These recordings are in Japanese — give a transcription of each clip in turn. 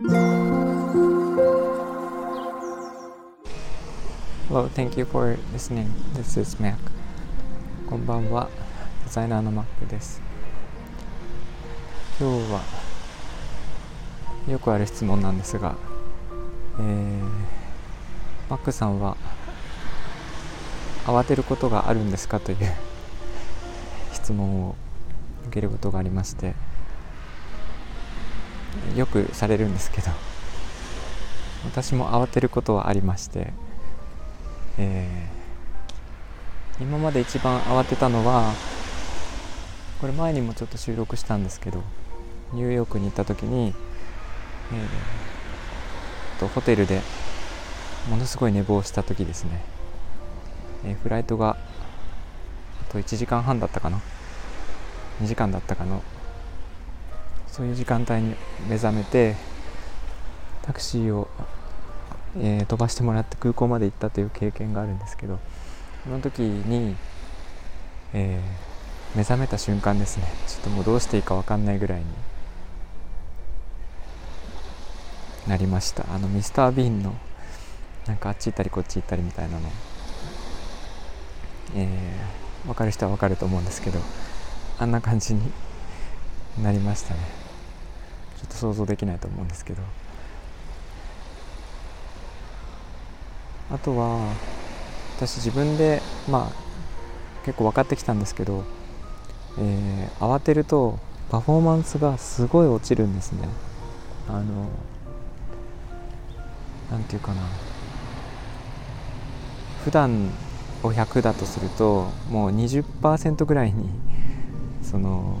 Hello, thank you for listening. This is Mac. こんばんは、デザイナーの Mac です。今日はよくある質問なんですが、えー、Mac さんは慌てることがあるんですかという 質問を受けることがありましてよくされるんですけど私も慌てることはありまして、えー、今まで一番慌てたのはこれ前にもちょっと収録したんですけどニューヨークに行った時に、えー、とホテルでものすごい寝坊した時ですね、えー、フライトがあと1時間半だったかな？2時間だったかのそういう時間帯に目覚めてタクシーを、えー、飛ばしてもらって空港まで行ったという経験があるんですけどその時に、えー、目覚めた瞬間ですね。ちょっともうどうしていいか分かんないぐらいになりました。あのミスター・ビーンのなんかあっち行ったりこっち行ったりみたいなの。えー、分かる人は分かると思うんですけどあんな感じになりましたね。ちょっと想像できないと思うんですけど。あとは私自分でまあ結構分かってきたんですけど、えー、慌てるとパフォーマンスがすごい落ちるんですね。あのなんていうかな。普段を100だとするともう20%ぐらいにその、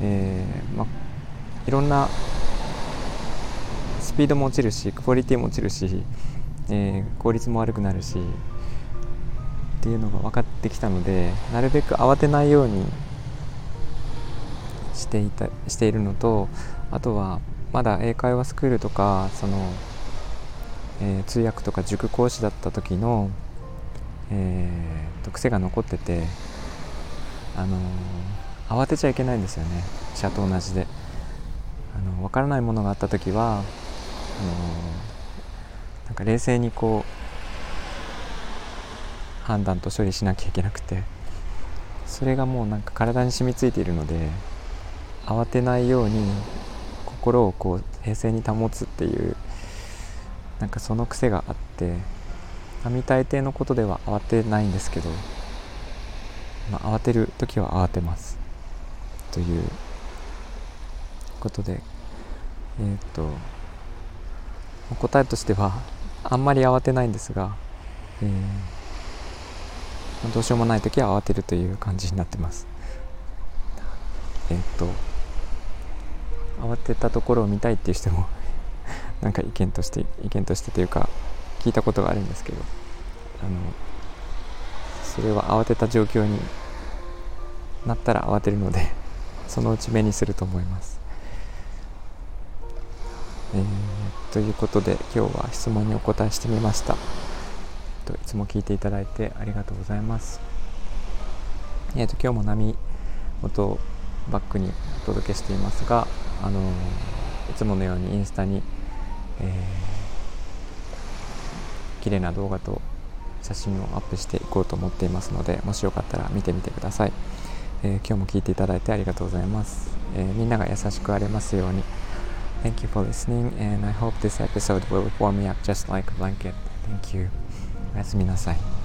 えーまあ、いろんなスピードも落ちるしクオリティも落ちるし、えー、効率も悪くなるしっていうのが分かってきたのでなるべく慌てないようにしていたしているのとあとはまだ英会話スクールとかその、えー、通訳とか塾講師だった時の、えー、癖が残っててあの慌てちゃいけないんですよね。車と同じで。分からないものがあった時はあのなんか冷静にこう判断と処理しなきゃいけなくてそれがもうなんか体に染みついているので慌てないように心をこう平静に保つっていうなんかその癖があって並大抵のことでは慌てないんですけどまあ、慌てる時は慌てます。ということでえー、っと答えとしてはあんまり慌てないんですが、えー、どうしようもない時は慌てるという感じになってますえー、っと慌てたところを見たいっていう人も なんか意見として意見としてというか聞いたことがあるんですけどあのそれは慌てた状況になったら慌てるのでそのうち目にすると思います。えー、ということで今日は質問にお答えしてみました。えっといつも聞いていただいてありがとうございます。えーと、今日も波音をバックにお届けしていますが、あの、いつものようにインスタに、えー、綺麗な動画と写真をアップしていこうと思っていますのでもしよかったら見てみてください。えー、今日も聞いていただいてありがとうございます、えー、みんなが優しくありますように Thank you for listening and I hope this episode will warm me up just like a blanket. Thank you. おやすみなさい。